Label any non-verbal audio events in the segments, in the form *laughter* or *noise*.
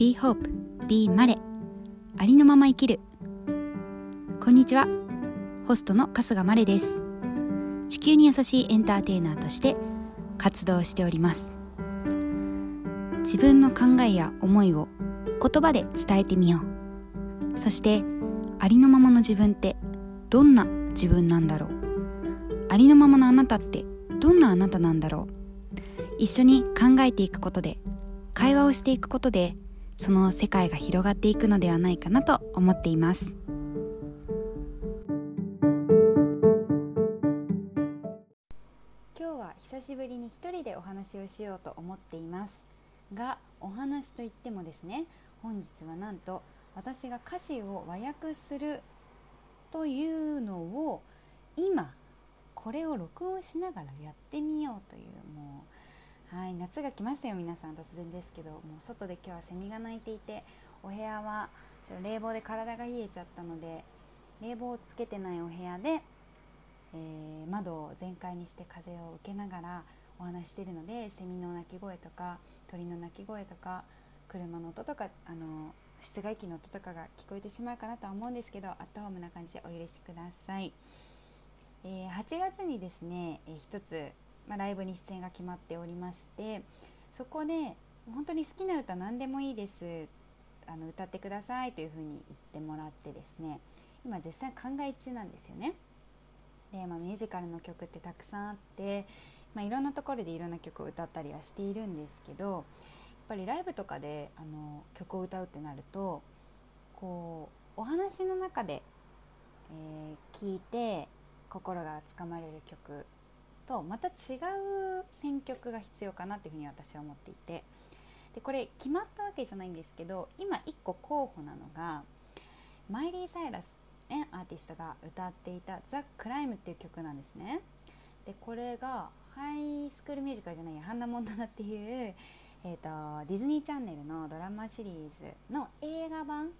Be Hope, Be マレありのまま生きる。こんにちは。ホストの春日マレです。地球に優しいエンターテイナーとして活動しております。自分の考えや思いを言葉で伝えてみよう。そしてありのままの自分ってどんな自分なんだろう。ありのままのあなたってどんなあなたなんだろう。一緒に考えていくことで会話をしていくことでその世界が広がっていくのではないかなと思っています。今日は久しぶりに一人でお話をしようと思っていますがお話といってもですね本日はなんと私が歌詞を和訳するというのを今これを録音しながらやってみようというもうはい夏が来ましたよ皆さん突然ですけどもう外で今日はセミが鳴いていてお部屋は冷房で体が冷えちゃったので冷房をつけてないお部屋で、えー、窓を全開にして風を受けながらお話しているのでセミの鳴き声とか鳥の鳴き声とか車の音とかあの室外機の音とかが聞こえてしまうかなとは思うんですけどアットホームな感じでお許しください、えー、8月にですね、えー、一つまあ、ライブに出演が決まっておりましてそこで本当に好きな歌何でもいいですあの歌ってくださいというふうに言ってもらってですね今絶賛考え中なんですよね。で、まあ、ミュージカルの曲ってたくさんあって、まあ、いろんなところでいろんな曲を歌ったりはしているんですけどやっぱりライブとかであの曲を歌うってなるとこうお話の中で、えー、聞いて心がつかまれる曲とまた違う選曲が必要かなというふうに私は思っていてでこれ決まったわけじゃないんですけど今1個候補なのがマイリー・サイラス、ね、アーティストが歌っていた「ザ・クライム」っていう曲なんですね。でこれがハイスクールミュージカルじゃないやハンナ・モンタナっていう、えーと、ディズニーチャンネルのドラマシリーズの映画版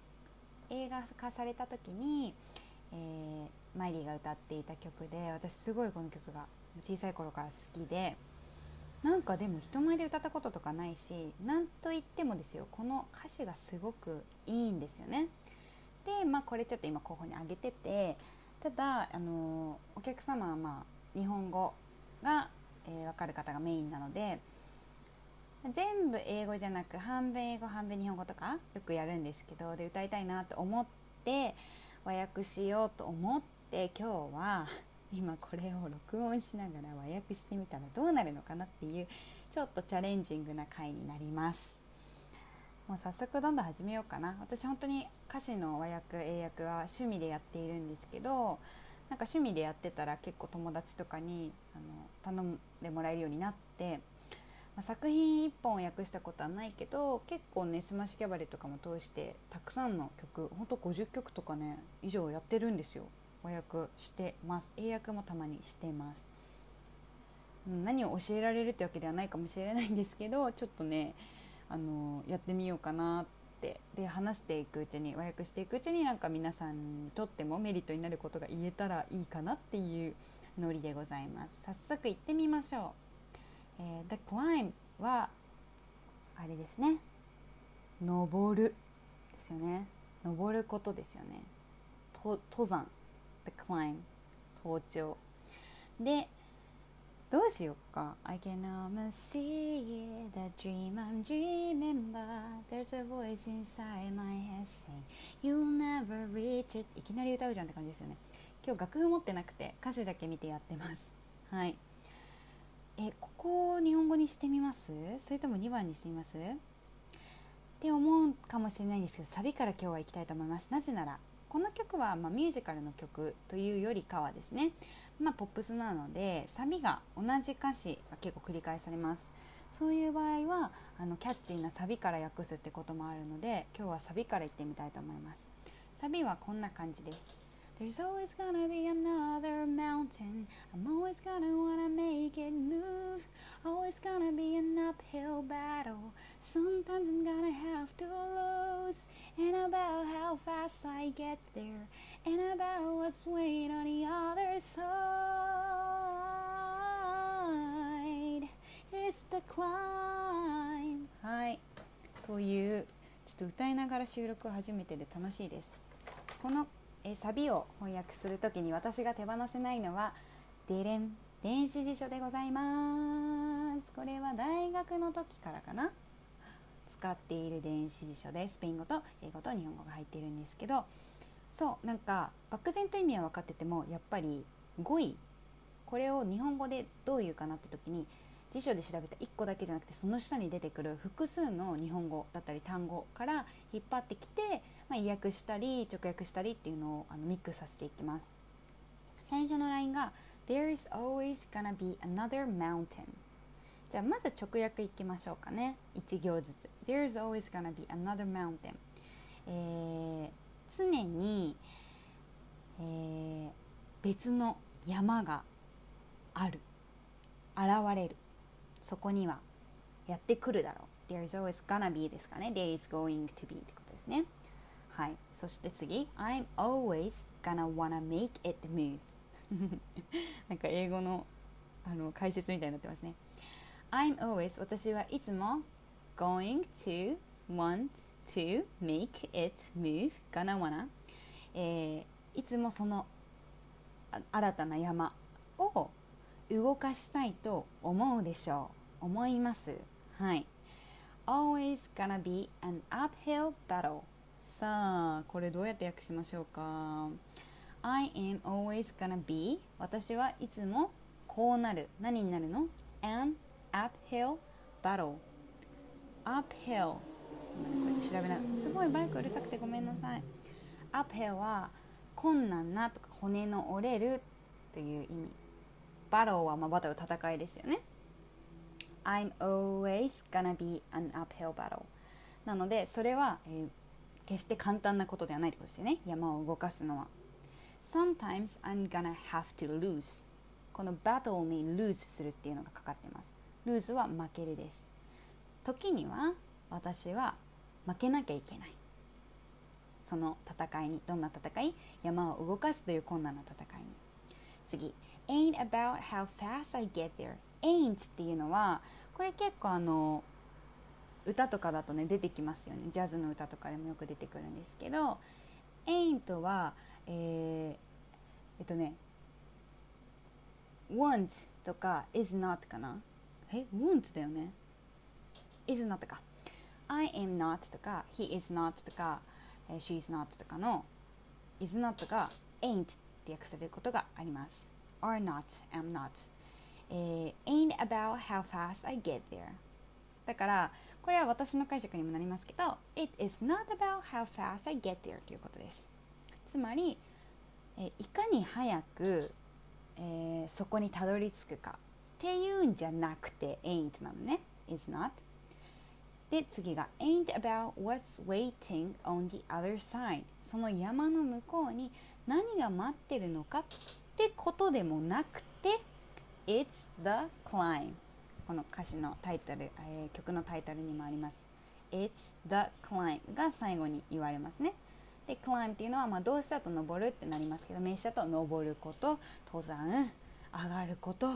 映画化された時に、えー、マイリーが歌っていた曲で私すごいこの曲が小さい頃から好きでなんかでも人前で歌ったこととかないし何と言ってもですよこの歌詞がすごくいいんですよね。でまあこれちょっと今候補に挙げててただあのお客様はまあ日本語が、えー、分かる方がメインなので全部英語じゃなく半分英語半分日本語とかよくやるんですけどで歌いたいなと思って和訳しようと思って今日は今これを録音しながら和訳してみたらどうなるのかなっていうちょっとチャレンジングな回になります。もう早速どんどん始めようかな。私本当に歌詞の和訳英訳は趣味でやっているんですけどなんか趣味でやってたら結構友達とかにあの頼んでもらえるようになって、まあ、作品1本訳したことはないけど結構ねスマッシュキャバレーとかも通してたくさんの曲ほんと50曲とかね以上やってるんですよ。和訳してます。英訳もたまにしてます。何を教えられるってわけではないかもしれないんですけど *laughs* ちょっとねあのやってみようかなって。で話していくうちに和訳していくうちになんか皆さんにとってもメリットになることが言えたらいいかなっていうノリでございます。早速行ってみましょう、えー、The Climb はあれですね。登るですよね。登ることですよね。登山。Climb 登頂。でどうしようか？I can almost see the dream I'm dreaming but there's a voice inside my head saying you'll never reach it. いきなり歌うじゃんって感じですよね。今日楽譜持ってなくて歌詞だけ見てやってます。*laughs* はい。えここを日本語にしてみます？それとも2番にしてみます？って思うかもしれないんですけどサビから今日は行きたいと思います。なぜならこの曲はまミュージカルの曲というよりかはですね、まあ、ポップスなのでサビが同じ歌詞が結構繰り返されます。そういう場合はあのキャッチーなサビから訳すってこともあるので今日はサビからいってみたいと思います。サビはこんな感じです。There's always gonna be another mountain. I'm always gonna wanna make it move. Always gonna be an uphill battle. Sometimes I'm gonna have to lose. And about how fast I get there. And about what's waiting on the other side. It's the climb. はい。という ちょっと歌いながら収録初めてで楽しいですこの えサビを翻訳する時に私が手放せないのはデレン電子辞書でございます。これは大学の時からかな。使っている電子辞書でスペイン語と英語と日本語が入っているんですけどそうなんか漠然と意味は分かっててもやっぱり語彙これを日本語でどういうかなって時に辞書で調べた1個だけじゃなくてその下に出てくる複数の日本語だったり単語から引っ張ってきて、まあ、意訳したり直訳したりっていうのをあのミックスさせていきます。最初のラインが There's always gonna be another mountain じゃあまず直訳いきましょうかね。1行ずつ。There's always gonna be another mountain、えー、常に、えー、別の山がある。現れる。そこにはやってくるだろう There's always gonna be ですかね There is going to be ってことですねはいそして次 I'm always gonna wanna make it move なんか英語のあの解説みたいになってますね I'm always 私はいつも going to want to make it move gonna wanna、えー、いつもその新たな山を動かしたいと思うでしょう。思います。はい。Always gonna be an uphill battle. さあこれどうやって訳しましょうか？I am always gonna be 私はいつもこうなる。何になるの？an uphill battle. Uphill. こうやって調べなすごいバイクうるさくてごめんなさい。Uphill は困難なとか骨の折れるという意味。バローはまあバトル戦いですよね。I'm always gonna be an uphill battle. なのでそれは、えー、決して簡単なことではないってことですよね。山を動かすのは。Sometimes I'm gonna have to lose. このバトルに lose するっていうのがかかってます。lose は負けるです。時には私は負けなきゃいけない。その戦いにどんな戦い？山を動かすという困難な戦いに。次。Ain't about how fast I get there. Ain't っていうのはこれ結構あの歌とかだとね出てきますよね。ジャズの歌とかでもよく出てくるんですけど ain't はえー、えっとね want とか is not かな。え want だよね。is not か。I am not とか he is not とか、she is not とかの is not が ain't って訳されることがあります。Are not, am not、えー、ain't about how fast I get there だからこれは私の解釈にもなりますけど It is not about how fast I get there ということですつまり、えー、いかに早く、えー、そこにたどり着くかっていうんじゃなくて ain't なのね is not で次が ain't about what's waiting on the other side その山の向こうに何が待ってるのかってことでもなくて It's the climb この歌詞のタイトル、えー、曲のタイトルにもあります。It's the climb が最後に言われますね。で climb っていうのはまあ動詞だと登るってなりますけど名詞だと登ること登山上がること、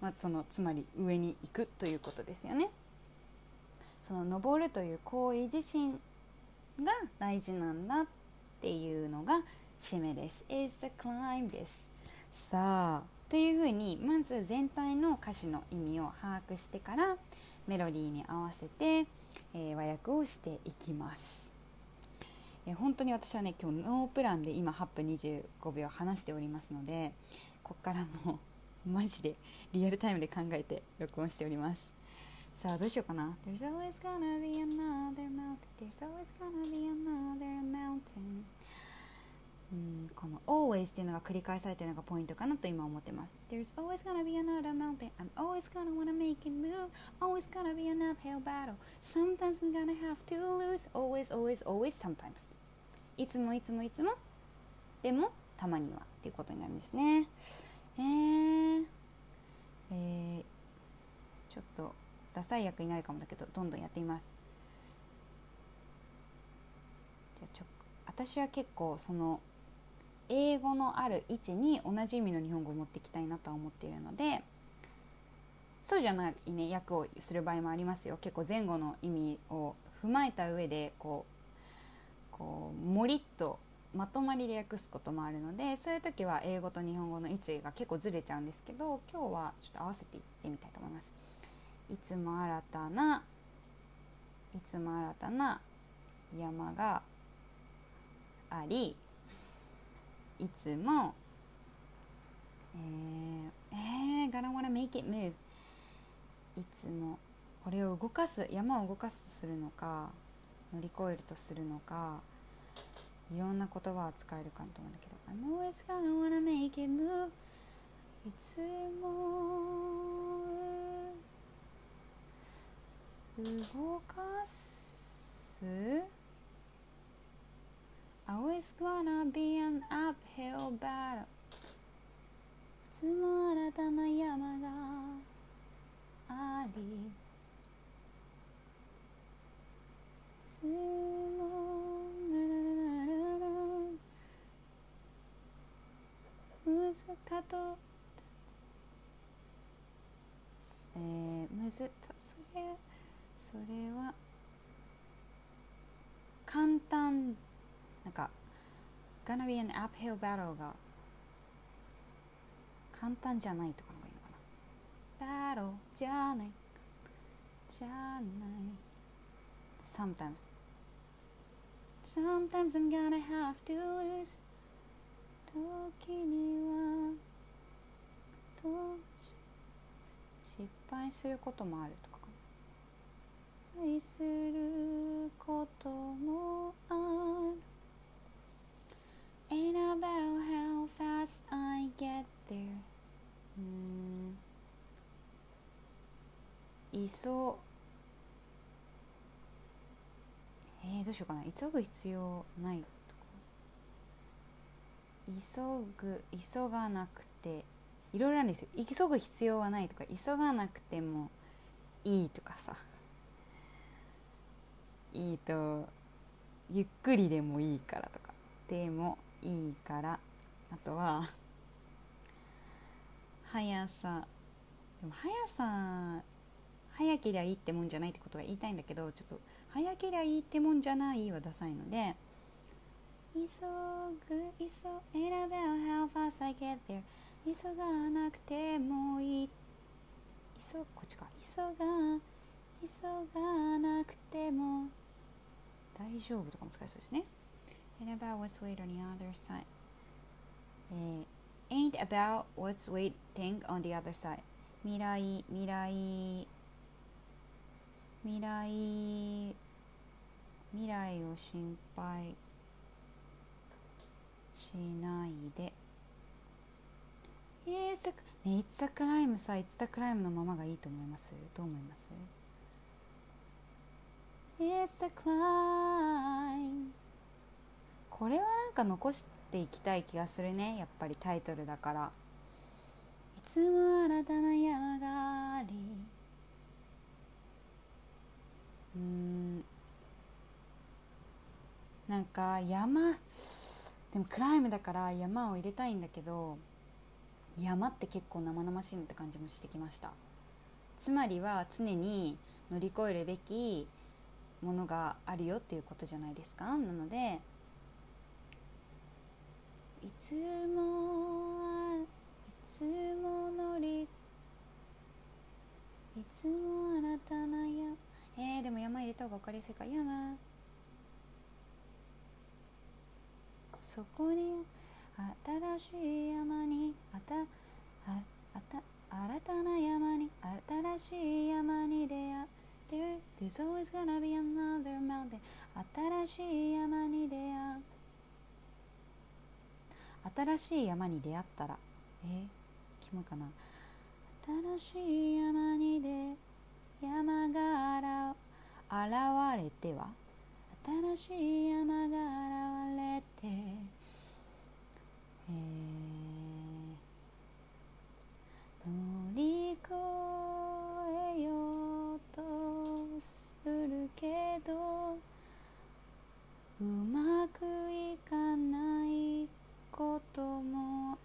まあ、そのつまり上に行くということですよね。その登るという行為自身が大事なんだっていうのが締めです。It's a climb です。さあというふうにまず全体の歌詞の意味を把握してからメロディーに合わせて、えー、和訳をしていきます、えー、本当に私はね今日ノープランで今8分25秒話しておりますのでここからもう *laughs* マジでリアルタイムで考えて録音しております。さあどうしようかな。There's always gonna be another mountain. There's always gonna be another mountain. うんこの always っていうのが繰り返されてるのがポイントかなと今思ってます There's always gonna be another mountain I'm always gonna wanna make it move Always gonna be an uphill battle Sometimes we're gonna have to lose Always, always, always, sometimes いつもいつもいつもでもたまにはっていうことになるんですねえー、えー、ちょっとダサい役になるかもだけどどんどんやってみますじゃあちょ私は結構その英語のある位置に同じ意味の日本語を持っていきたいなとは思っているのでそうじゃないね訳をする場合もありますよ結構前後の意味を踏まえた上でこうこうもりっとまとまりで訳すこともあるのでそういう時は英語と日本語の位置が結構ずれちゃうんですけど今日はちょっと合わせていってみたいと思います。いつも新たないつも新たな山がありいつもえー、えー、gonna wanna make it move いつもこれを動かす山を動かすとするのか乗り越えるとするのかいろんな言葉を使えるかと思うんだけど I'm always gonna wanna make it move いつも動かす？Always gonna be an uphill battle. いつも新たな山がありいつもむずかとえー、むずたそれそれは簡単なんか gonna be an uphill battle が簡単じゃないとかのがいいのかな battle じゃないじゃない sometimes sometimes I'm gonna have to lose 時には失敗することもあるとか愛することもある Ain't about how fast I get there うんいそうえー、どうしようかな。急ぐ必要ない急ぐ急がなくて。いろいろあるんですよ。急ぐ必要はないとか。急がなくてもいいとかさ。いいとゆっくりでもいいからとか。でもいいから。あとは速さ。でも速さ早けりゃいいってもんじゃないってことが言いたいんだけどちょっと早けりゃいいってもんじゃないはダサいので急ぐ急 Ain't about how fast I get there 急がなくてもいい。急こっちか。急が急がなくても。大丈夫とかも使えそうですね。And about what's wait on the other side、えー、ain't about what's waiting on the other side 未来未来未来未来を心配しないで。It's a, ね、It's a crime さ It's a crime のままがいいと思います？どう思います？It's a climb これはなんか残していきたい気がするねやっぱりタイトルだから。いつも新たな山がありうん。なんか山でもクライムだから山を入れたいんだけど山って結構生々しいのって感じもしてきました。つまりは常に乗り越えるべきものがあるよっていうことじゃないですか。なのでいつもいつも乗りいつもあなたのやえー、でも山入れた方が分かりやすいか山そこに新しい山にあたああた新たな山に新しい山に出会って there There's always gonna be another mountain 新しい山に出会新しい山に出会ったら。えー、キモいかな。新しい山に出会山が現れては新しい山が現れてえー、乗り越えようとするけどうまくいかないことも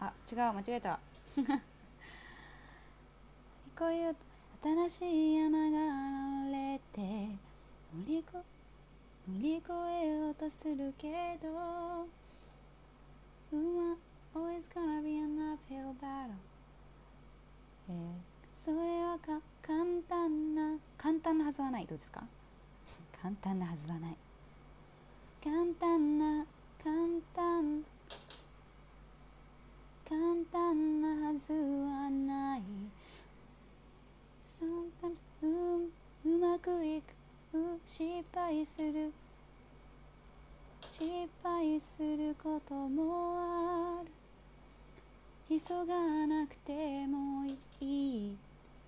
あ違う間違えた。こういう新しい山が現れて乗り越乗り越えようとするけど always gonna be an uphill battle え、それはか簡単な簡単なはずはない。どうですか？*laughs* 簡単なはずはない。簡単な簡単簡単なはずはない。Sometimes ううまくいく失敗する。失敗することもある。急がなくてもいい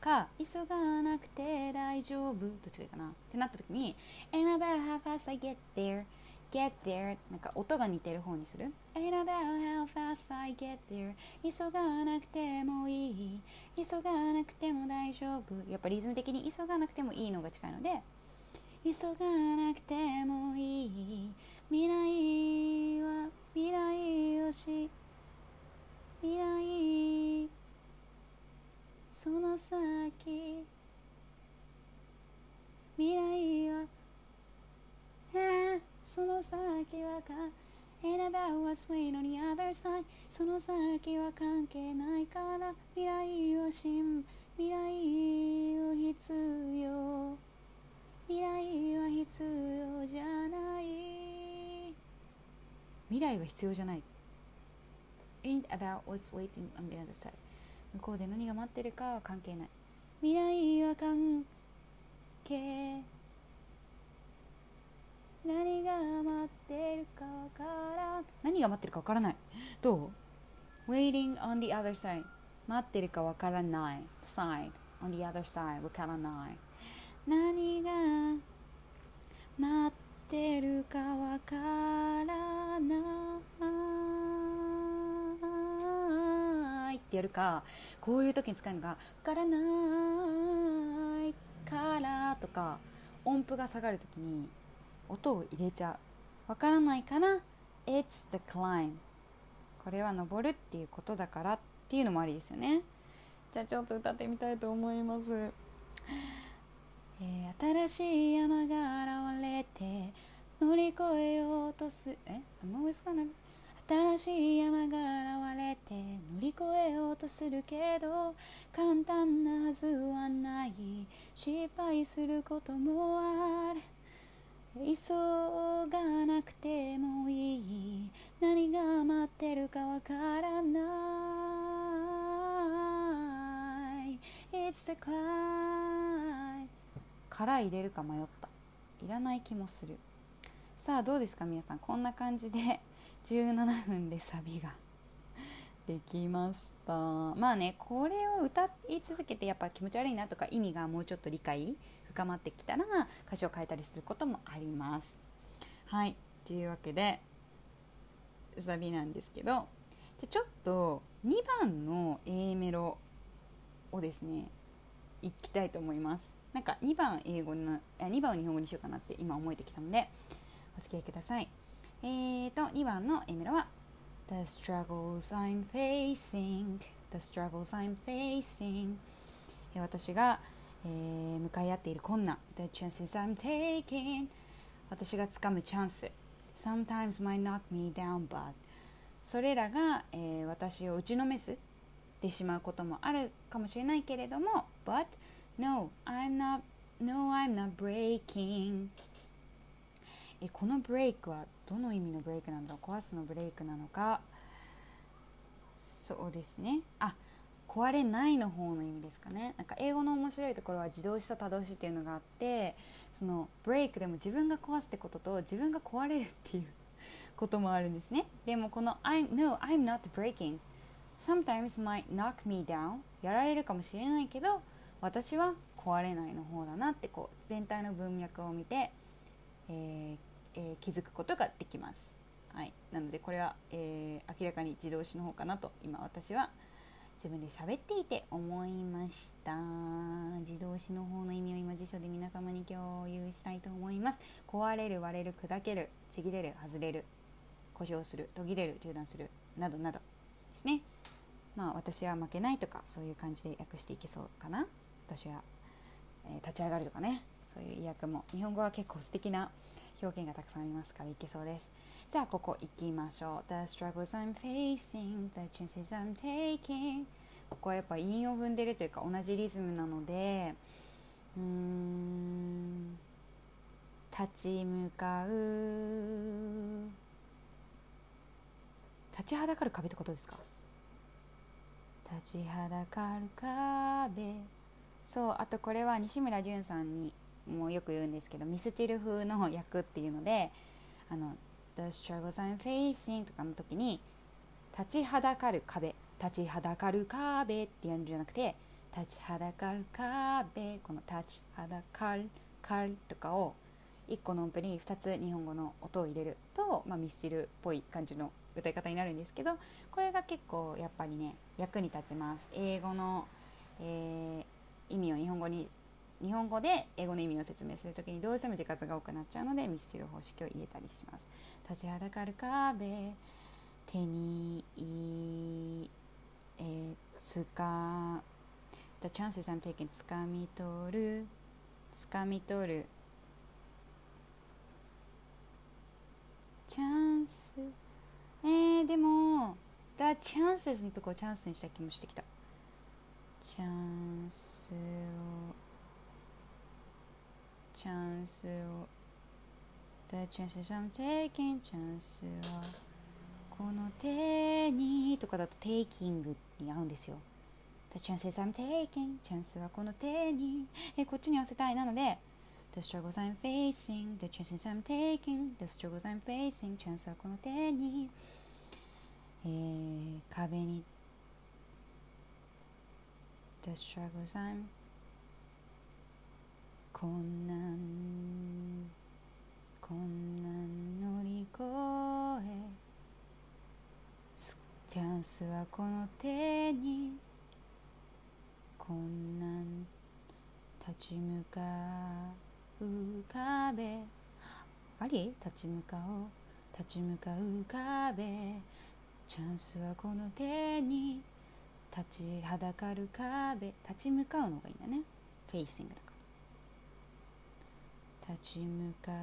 か。急がなくて大丈夫。どっちがいいかな。ってなった時に And about how fast I get there get there なんか音が似てる方にする And about how fast I get there 急がなくてもいい急がなくても大丈夫やっぱリズム的に急がなくてもいいのが近いので急がなくてもいい未来は未来をし未来その先未来はその先はか And about what's waiting on the other side その先は関係ないから未来は心未来を必要未来は必要じゃない未来は必要じゃない ain't about what's waiting on the other side 向こうで何が待ってるかは関係ない未来は関係何が待ってるかわからん何が待ってるかわからない。どう？Waiting on the other side 待ってるかわからない。Side on the other side わからない。何が待ってるかわからない。ってやるか。こういう時に使うのが「わからないから」とか音符が下がる時に音を入れちゃう。わからないから「It's the climb」これは登るっていうことだからっていうのもありですよね。じゃあちょっと歌ってみたいと思います。えー、新しい山が現れて乗り越えようとすえ？I'm always gonna 新しい山が現れて乗り越えようとするけど簡単なはずはない。失敗することもある急がなくてもいい。何が待ってるかわからない。It's the climb. から入れるか迷った。いらない気もする。さあどうですか皆さん。こんな感じで *laughs* 17分でサビができました。まあねこれを歌い続けてやっぱ気持ち悪いなとか意味がもうちょっと理解深まってきたら歌詞を変えたりすることもあります。はい。というわけでサビなんですけどじゃちょっと2番の A メロをですねいきたいと思います。なんか2番英語の2番を日本語にしようかなって今思えてきたのでお付き合いください。えーと2番の A メロは The struggles I'm facing. The struggles I'm facing. 私が、えー、向かい合っている困難。The chances I'm taking 私がつかむチャンス。Sometimes might knock me down but それらが、えー、私を打ちのめすってしまうこともあるかもしれないけれども。But No, I'm not, no, I'm not breaking えこのブレイクはどの意味のブレイクなんだ壊すのブレイクなのか？そうですね。あ壊れないの方の意味ですかね。なんか英語の面白いところは自動詞と他動詞っていうのがあってそのブレイクでも自分が壊すってことと自分が壊れるっていうこともあるんですね。でもこの I'm, No, I'm not breaking. Sometimes might knock me down. やられるかもしれないけど私は壊れないの方だなってこう全体の文脈を見て、えーえー、気づくことができます。はい、なのでこれは、えー、明らかに自動詞の方かなと今私は自分で喋っていて思いました。自動詞の方の意味を今辞書で皆様に共有したいと思います。壊れる割れる砕けるちぎれる外れる故障する途切れる中断するなどなどですね。まあ私は負けないとかそういう感じで訳していけそうかな。私はえー、立ち上がるとかね。そういう意訳も。日本語は結構素敵な表現がたくさんありますからいけそうです。じゃあここ行きましょう。The struggles I'm facing The chances I'm taking. ここはやっぱ韻を踏んでるというか同じリズムなのでうん立ち向かう。立ちはだかる壁ってことですか？立ちはだかる壁。そうあとこれは西村淳さんにもよく言うんですけどミスチル風の役っていうのであの The struggles I'm facing とかの時に立ちはだかる壁。立ちはだかる壁って言うんじゃなくて立ちはだかる壁この立ちはだかるかるとかを1個の音符に2つ日本語の音を入れると、まあ、ミスチルっぽい感じの歌い方になるんですけどこれが結構やっぱりね役に立ちます。英語の、えー、意味を日本語に日本語で英語の意味を説明する時にどうしても字数が多くなっちゃうのでミスチル方式を入れたりします。立ちはだかる壁手にえー、つか The chances I'm taking つかみ取るつかみ取る。チャンス？えー、でも The chances のところチャンスにした気もしてきた。チャンスをチャンスを The chances I'm taking チャンスはこの手にとかだと taking に合うんですよ The chances I'm taking チャンスはこの手にえこっちに合わせたいなので The struggles I'm facing The chances I'm taking The struggles I'm facing チャンスはこの手にえー、壁に The struggles I'm 困難困難乗り越えチャンスはこの手に困難立ち向かう壁。あり？立ち向かおう。立ち向かう壁。チャンスはこの手に立ちはだかる壁。立ち向かうのがいいんだね。フェイシングだから。立ち向かう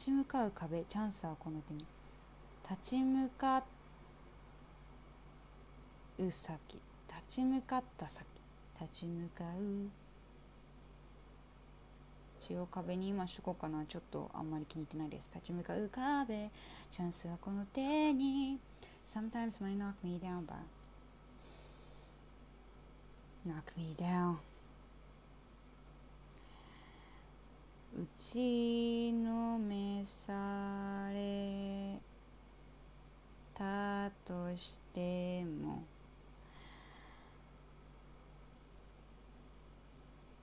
立ち向かう壁チャンスはこの手に立ち向かう先立ち向かった先立ち向かう一応壁に今しとこうかな。ちょっとあんまり気に入ってないです。立ち向かう壁。チャンスはこの手に。Sometimes might knock me down but knock me down. 打ちのめされたとしても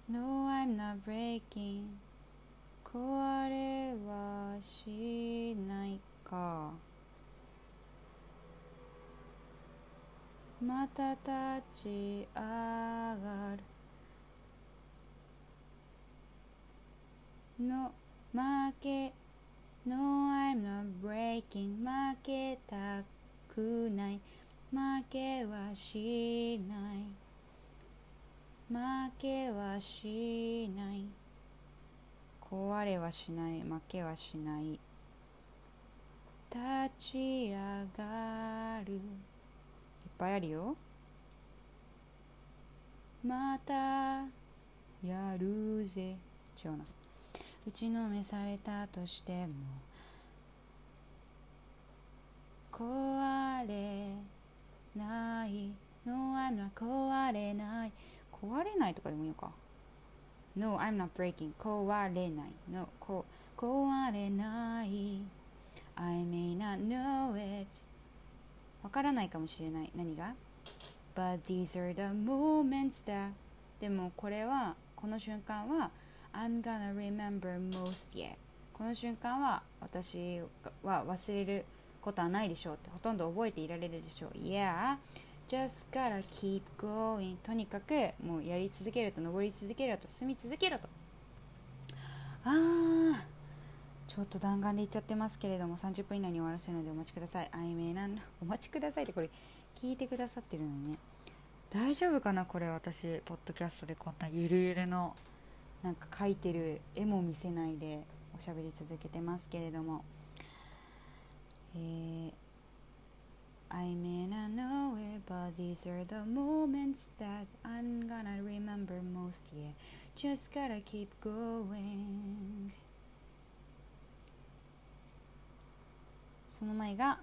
No, I'm not breaking. 壊れはしないか。また立ち上がる。の負け No, I'm not breaking 負けたくない。負けはしない。負けはしない。壊れはしない。負けはしない。立ち上がる。いっぱいあるよ。またやるぜ。違うな打ちのめされたとしても壊れない No, I'm not 壊れない。壊れないとかでもいいのか。No, I'm not breaking. 壊れない。No, こ壊れない。I may not know it わからないかもしれない。何が？But these are the moments that でもこれはこの瞬間は I'm gonna remember most yet. この瞬間は私は忘れることはないでしょうってほとんど覚えていられるでしょう。Yeah just gotta keep going. とにかくもうやり続けると登り続けると進み続けると。あーちょっと弾丸で言っちゃってますけれども30分以内に終わらせるのでお待ちください。I may not お待ちくださいってこれ聞いてくださってるのにね。大丈夫かなこれ私ポッドキャストでこんなゆるゆるのなんか描いてる絵も見せないでおしゃべり続けてますけれどもえー I may not know it, but these are the moments that I'm gonna remember most. Yeah, just gotta keep going. その前が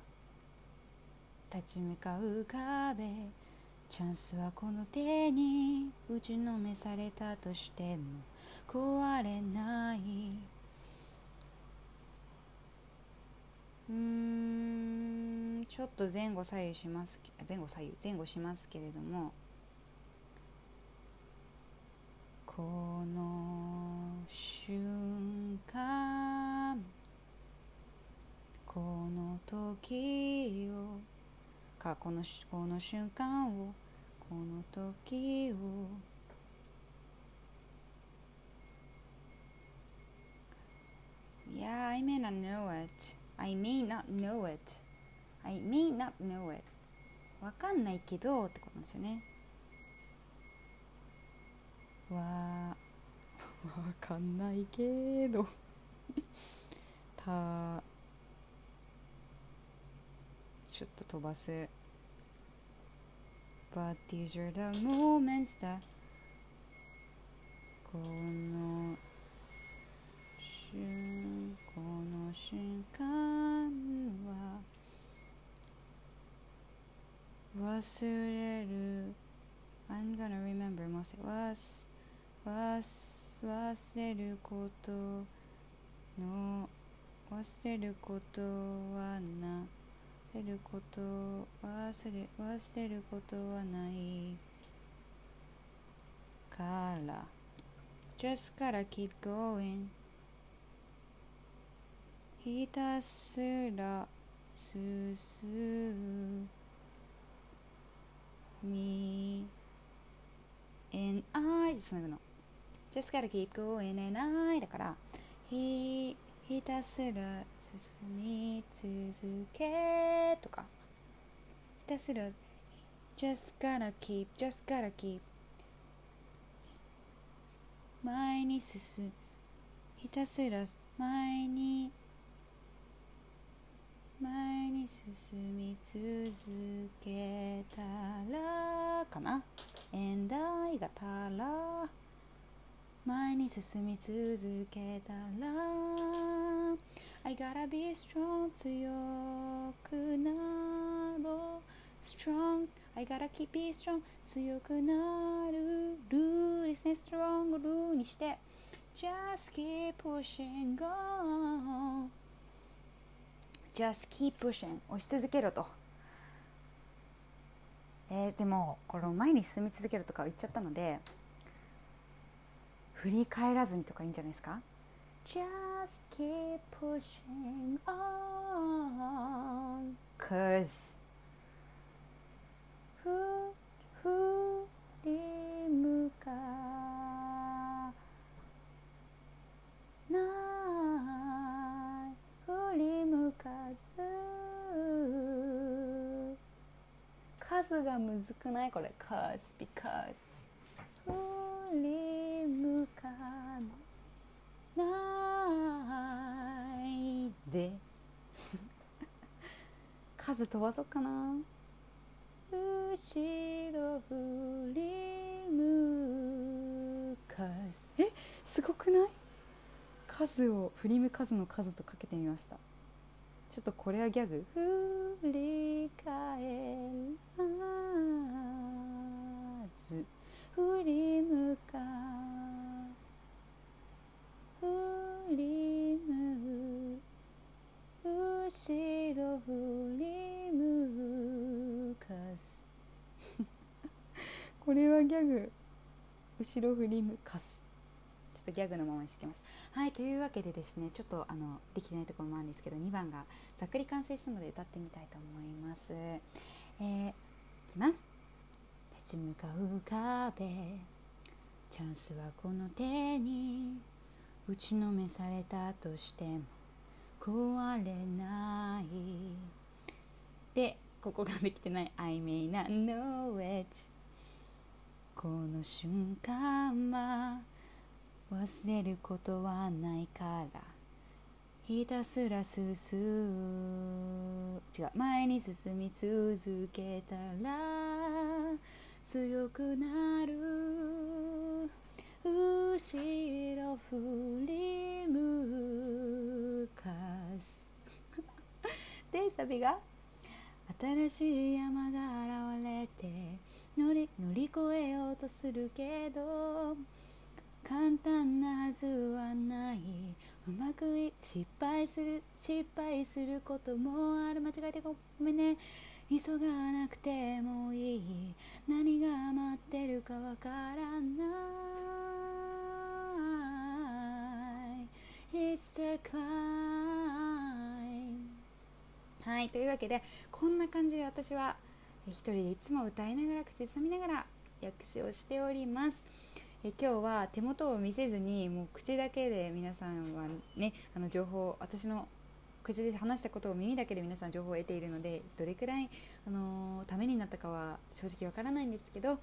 立ち向かう壁チャンスはこの手に打ちのめされたとしても壊れない。うんちょっと前後左右します前後左右前後しますけれどもこの瞬間この時をかこのこの瞬間をこの時を Yeah, I may not know it. I may not know it. I may not know it. わかんないけどってことなんですよね。わわかんないけどたちょっと飛ばす But these are the moments that この瞬間は忘れる。I'm gonna remember most 忘忘忘れることの忘れることはな忘れること忘れ忘れることはないから。Just gotta keep going. ひたすら進み and I でつなぐの Just gotta keep going and I だからひひたすら進み続けとかひたすら Just gotta keep Just gotta keep 前に進むひたすら前に進前に進み続けたらかな and I がたら前に進み続けたら I gotta be strong 強くなろう strong I gotta keep be strong 強くなるルーですね strong ルーにして just keep pushing on just keep pushing 押し続けろと。えー、でもこの前に進み続けるとか言っちゃったので振り返らずにとかいいんじゃないですか？Just keep pushing on Cause ふ振り向かない振り向かず数がむずくない？これ。Cause because 振り向かないで。*laughs* 数飛ばそうかな。後ろ振り向かずえ？すごくない？数を振り向かずの数とかけてみました。ちょっとこれはギャグ。振り返らず振り向か振り向後ろ振り向かず *laughs* これはギャグ。後ろ振り向かす。ちょっとギャグのままにしてきます。はいというわけでですねちょっとあのできてないところもあるんですけど2番がざっくり完成したので歌ってみたいと思います。えー、いきます。立ち向かう壁。チャンスはこの手に打ちのめされたとしても壊れない。でここができてない I may not know it この瞬間は忘れることはないから。ひたすら進む。違う前に進み続けたら。強くなる。後ろ振り向かす。*laughs* でサビが？新しい山が現れて乗り乗り越えようとするけど簡単なはずはない。うまくい失敗する失敗することもある。間違えてごめんね。急がなくてもいい。何が待ってるかわからない。It's the climb. はい。というわけでこんな感じで私は一人でいつも歌いながら口ずさみながら訳詞をしております。え今日は手元を見せずにもう口だけで皆さんはねあの情報私の口で話したことを耳だけで皆さん情報を得ているのでどれくらい、あの、ためになったかは正直わからないんですけど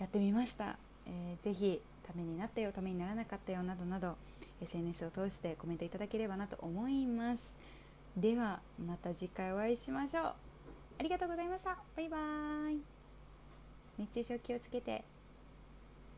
やってみました、えー、ぜひためになったよためにならなかったよなどなど SNS を通してコメントいただければなと思います。ではまた次回お会いしましょう。ありがとうございました。バイバーイ。熱中症気をつけて。